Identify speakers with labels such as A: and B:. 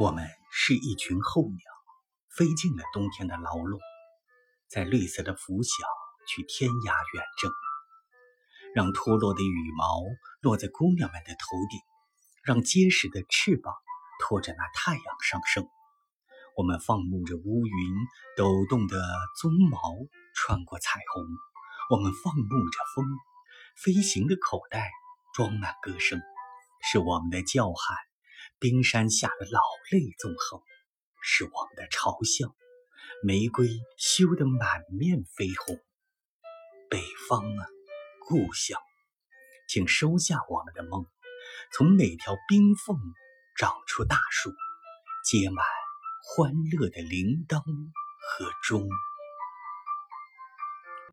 A: 我们是一群候鸟，飞进了冬天的牢笼，在绿色的拂晓去天涯远征，让脱落的羽毛落在姑娘们的头顶，让结实的翅膀托着那太阳上升。我们放牧着乌云抖动的鬃毛穿过彩虹，我们放牧着风，飞行的口袋装满歌声，是我们的叫喊。冰山下的老泪纵横，是我们的嘲笑；玫瑰羞得满面绯红。北方啊，故乡，请收下我们的梦，从每条冰缝长出大树，结满欢乐的铃铛和钟。